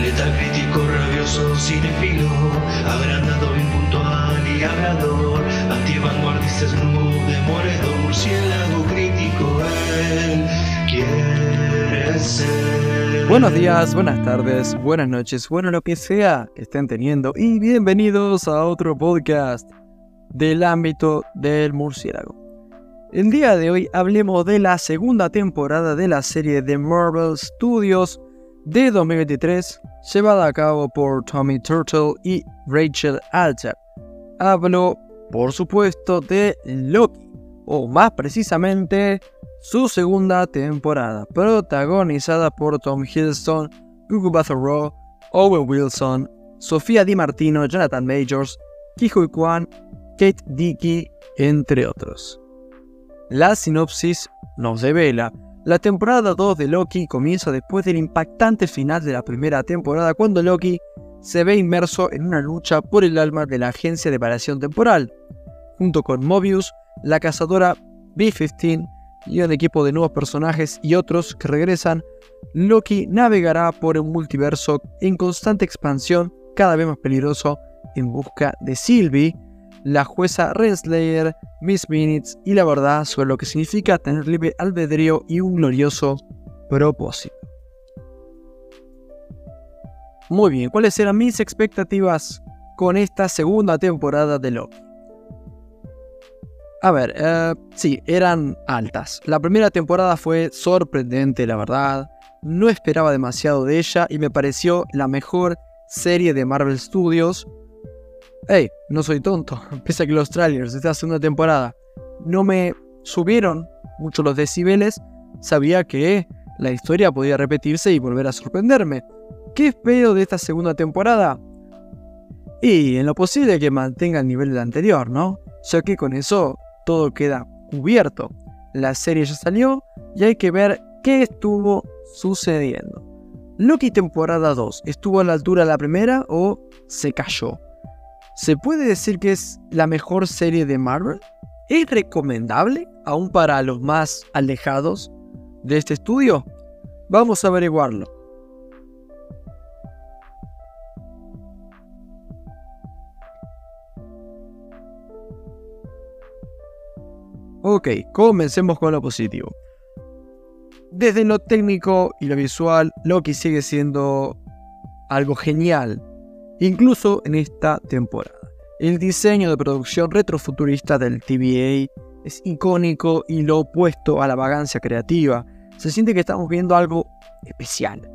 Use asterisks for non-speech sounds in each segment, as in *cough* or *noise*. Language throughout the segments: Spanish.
Letal crítico, rabioso, cinefilo, agrandado, y murciélago crítico, él quiere ser. Buenos días, buenas tardes, buenas noches, bueno lo que sea que estén teniendo y bienvenidos a otro podcast del ámbito del murciélago. El día de hoy hablemos de la segunda temporada de la serie de Marvel Studios de 2023, llevada a cabo por Tommy Turtle y Rachel Alchap. Hablo, por supuesto, de Loki, o más precisamente, su segunda temporada, protagonizada por Tom Hiddleston, Gugu Battle Owen Wilson, Sofía Di Martino, Jonathan Majors, Kihui Kwan, Kate Dickey, entre otros. La sinopsis nos revela la temporada 2 de Loki comienza después del impactante final de la primera temporada cuando Loki se ve inmerso en una lucha por el alma de la agencia de variación temporal. Junto con Mobius, la cazadora B-15 y un equipo de nuevos personajes y otros que regresan, Loki navegará por un multiverso en constante expansión, cada vez más peligroso, en busca de Sylvie, la jueza Renslayer, Miss Minutes y la verdad sobre lo que significa tener libre albedrío y un glorioso propósito. Muy bien, ¿cuáles eran mis expectativas con esta segunda temporada de Loki? A ver, eh, sí, eran altas. La primera temporada fue sorprendente, la verdad. No esperaba demasiado de ella y me pareció la mejor serie de Marvel Studios hey, no soy tonto, *laughs* pese a que los trailers de esta segunda temporada no me subieron mucho los decibeles, sabía que la historia podía repetirse y volver a sorprenderme. ¿Qué espero de esta segunda temporada? Y en lo posible que mantenga el nivel de la anterior, ¿no? Ya que con eso todo queda cubierto. La serie ya salió y hay que ver qué estuvo sucediendo. Loki temporada 2, ¿estuvo a la altura de la primera o se cayó? ¿Se puede decir que es la mejor serie de Marvel? ¿Es recomendable aún para los más alejados de este estudio? Vamos a averiguarlo. Ok, comencemos con lo positivo. Desde lo técnico y lo visual, Loki sigue siendo algo genial incluso en esta temporada. El diseño de producción retrofuturista del TVA es icónico y lo opuesto a la vagancia creativa. Se siente que estamos viendo algo especial.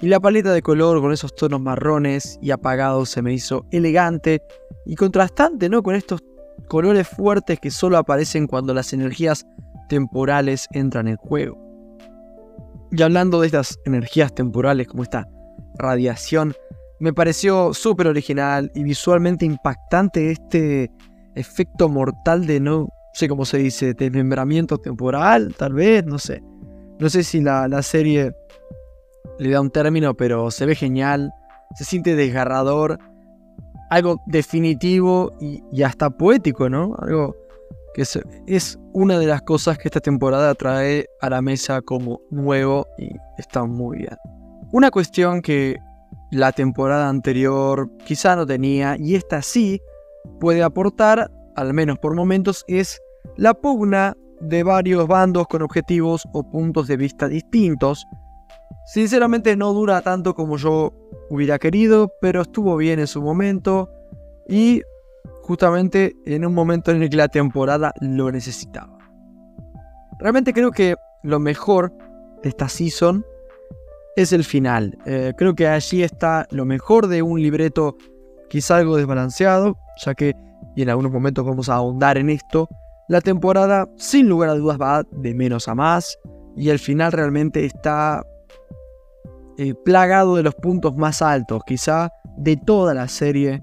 Y la paleta de color con esos tonos marrones y apagados se me hizo elegante y contrastante, ¿no? Con estos colores fuertes que solo aparecen cuando las energías temporales entran en juego. Y hablando de estas energías temporales como esta radiación me pareció súper original y visualmente impactante este efecto mortal de no sé cómo se dice, desmembramiento temporal, tal vez, no sé. No sé si la, serie le da un término, pero se ve genial, se siente desgarrador, algo definitivo y, hasta poético, ¿no? Algo que es, una de las cosas que esta temporada trae a la mesa como nuevo y está muy bien. Una cuestión que la temporada anterior quizá no tenía y esta sí puede aportar, al menos por momentos, es la pugna de varios bandos con objetivos o puntos de vista distintos. Sinceramente no dura tanto como yo hubiera querido, pero estuvo bien en su momento y justamente en un momento en el que la temporada lo necesitaba. Realmente creo que lo mejor de esta season es el final. Eh, creo que allí está lo mejor de un libreto quizá algo desbalanceado, ya que, y en algunos momentos vamos a ahondar en esto, la temporada sin lugar a dudas va de menos a más y el final realmente está eh, plagado de los puntos más altos, quizá de toda la serie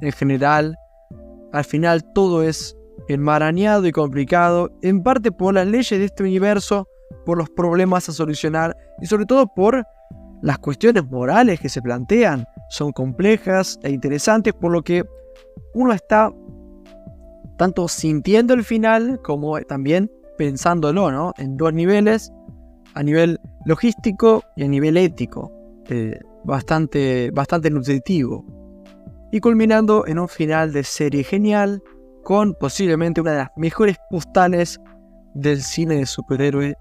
en general. Al final todo es enmarañado y complicado, en parte por las leyes de este universo, por los problemas a solucionar y sobre todo por las cuestiones morales que se plantean. Son complejas e interesantes, por lo que uno está tanto sintiendo el final como también pensándolo, ¿no? En dos niveles, a nivel logístico y a nivel ético. Eh, bastante, bastante nutritivo. Y culminando en un final de serie genial, con posiblemente una de las mejores postales del cine de superhéroe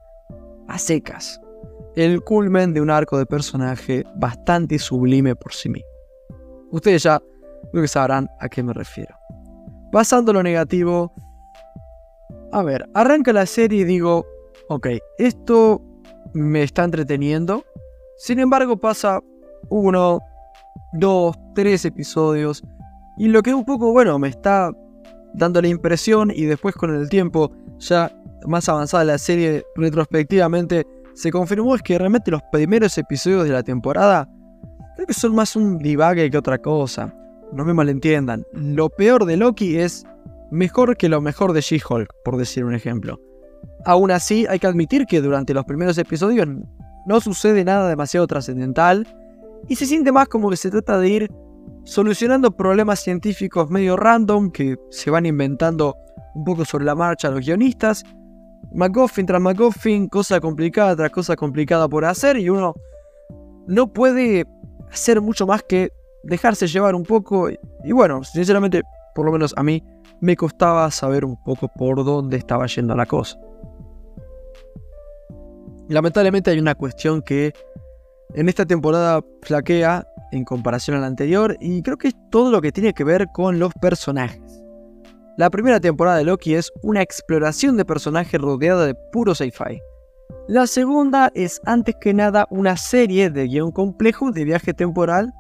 a secas. El culmen de un arco de personaje bastante sublime por sí mismo. Ustedes ya creo que sabrán a qué me refiero. Pasando lo negativo, a ver, arranca la serie y digo, ok, esto me está entreteniendo. Sin embargo, pasa uno, dos, tres episodios. Y lo que un poco, bueno, me está dando la impresión y después con el tiempo, ya más avanzada la serie retrospectivamente, se confirmó es que realmente los primeros episodios de la temporada creo que son más un divague que otra cosa. No me malentiendan. Lo peor de Loki es mejor que lo mejor de She-Hulk, por decir un ejemplo. Aún así, hay que admitir que durante los primeros episodios no sucede nada demasiado trascendental y se siente más como que se trata de ir solucionando problemas científicos medio random que se van inventando un poco sobre la marcha los guionistas. McGuffin tras McGuffin, cosa complicada tras cosa complicada por hacer y uno no puede hacer mucho más que dejarse llevar un poco y bueno, sinceramente, por lo menos a mí, me costaba saber un poco por dónde estaba yendo la cosa. Lamentablemente hay una cuestión que en esta temporada flaquea en comparación a la anterior y creo que es todo lo que tiene que ver con los personajes. La primera temporada de Loki es una exploración de personajes rodeada de puro sci-fi. La segunda es antes que nada una serie de guion complejo de viaje temporal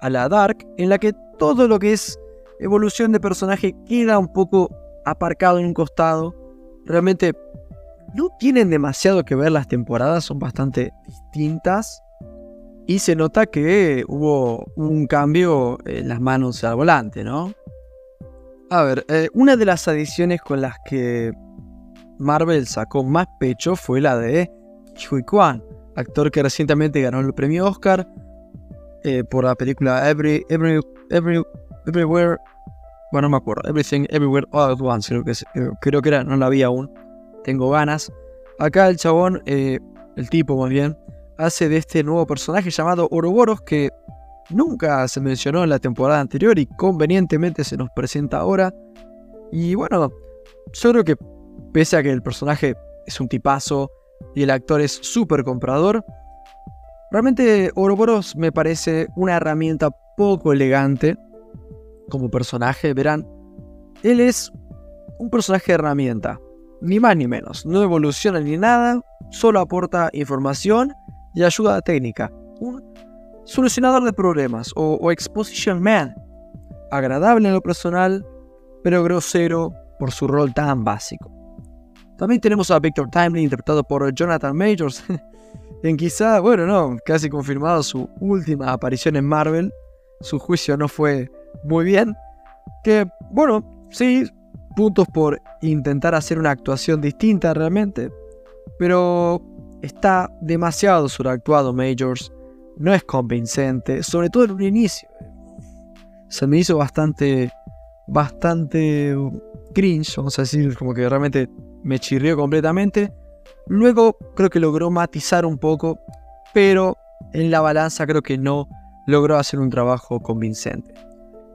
a la Dark en la que todo lo que es evolución de personaje queda un poco aparcado en un costado. Realmente no tienen demasiado que ver las temporadas, son bastante distintas. Y se nota que hubo un cambio en las manos al volante, ¿no? A ver, eh, una de las adiciones con las que Marvel sacó más pecho fue la de Hui Kwan, actor que recientemente ganó el premio Oscar eh, por la película Every, Every, Every, Everywhere. Bueno, no me acuerdo. Everything, Everywhere, All at Once. Creo que, eh, creo que era, no la vi aún. Tengo ganas. Acá el chabón, el tipo muy bien, hace de este nuevo personaje llamado Ouroboros que nunca se mencionó en la temporada anterior y convenientemente se nos presenta ahora. Y bueno, yo creo que pese a que el personaje es un tipazo y el actor es súper comprador, realmente Ouroboros me parece una herramienta poco elegante como personaje. Verán, él es un personaje de herramienta, ni más ni menos. No evoluciona ni nada, solo aporta información y ayuda técnica. Solucionador de problemas o, exposition man. Agradable en lo personal, pero grosero por su rol tan básico. También tenemos a Victor Timely interpretado por Jonathan Majors, *laughs* en quizá, bueno, no, casi confirmado su última aparición en Marvel. Su juicio no fue muy bien. Que, bueno, sí, puntos por intentar hacer una actuación distinta realmente. Pero Está demasiado sobreactuado Majors, no es convincente, sobre todo en un inicio. Se me hizo bastante, bastante cringe, vamos a decir, como que realmente me chirrió completamente. Luego creo que logró matizar un poco, pero en la balanza creo que no logró hacer un trabajo convincente.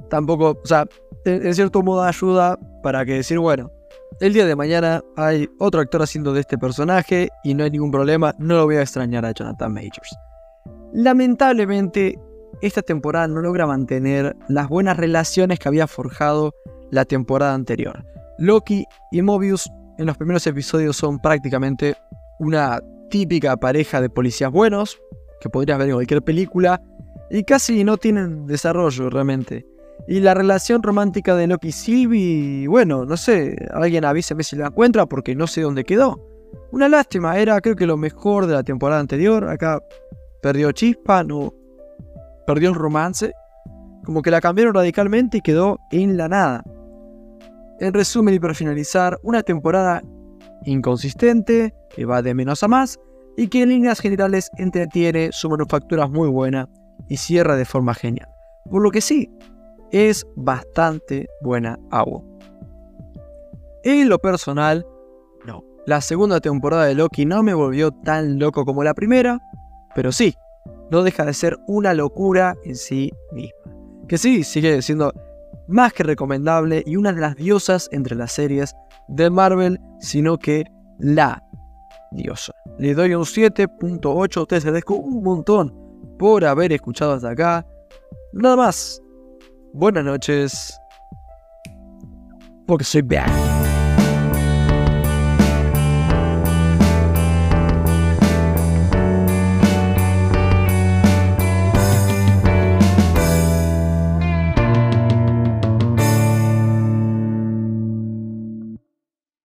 Tampoco, o sea, en cierto modo ayuda para que decir, bueno, el día de mañana hay otro actor haciendo de este personaje y no hay ningún problema, no lo voy a extrañar a Jonathan Majors. Lamentablemente, esta temporada no logra mantener las buenas relaciones que había forjado la temporada anterior. Loki y Mobius en los primeros episodios son prácticamente una típica pareja de policías buenos, que podrías ver en cualquier película, y casi no tienen desarrollo realmente. Y la relación romántica de Loki y Sylvie, bueno, no sé, alguien avíseme si la encuentra porque no sé dónde quedó. Una lástima, era creo que lo mejor de la temporada anterior. Acá perdió chispa, no. Perdió el romance. Como que la cambiaron radicalmente y quedó en la nada. En resumen y para finalizar, una temporada inconsistente, que va de menos a más, y que en líneas generales entretiene, su manufactura es muy buena y cierra de forma genial. Por lo que sí, es bastante buena agua. En lo personal, no. La segunda temporada de Loki no me volvió tan loco como la primera, pero sí, no deja de ser una locura en sí misma. Que sí, sigue siendo más que recomendable y una de las diosas entre las series de Marvel, sino que la diosa. Le doy un 7.8, ustedes agradezco un montón por haber escuchado hasta acá. Nada más. Buenas noches. Porque soy back.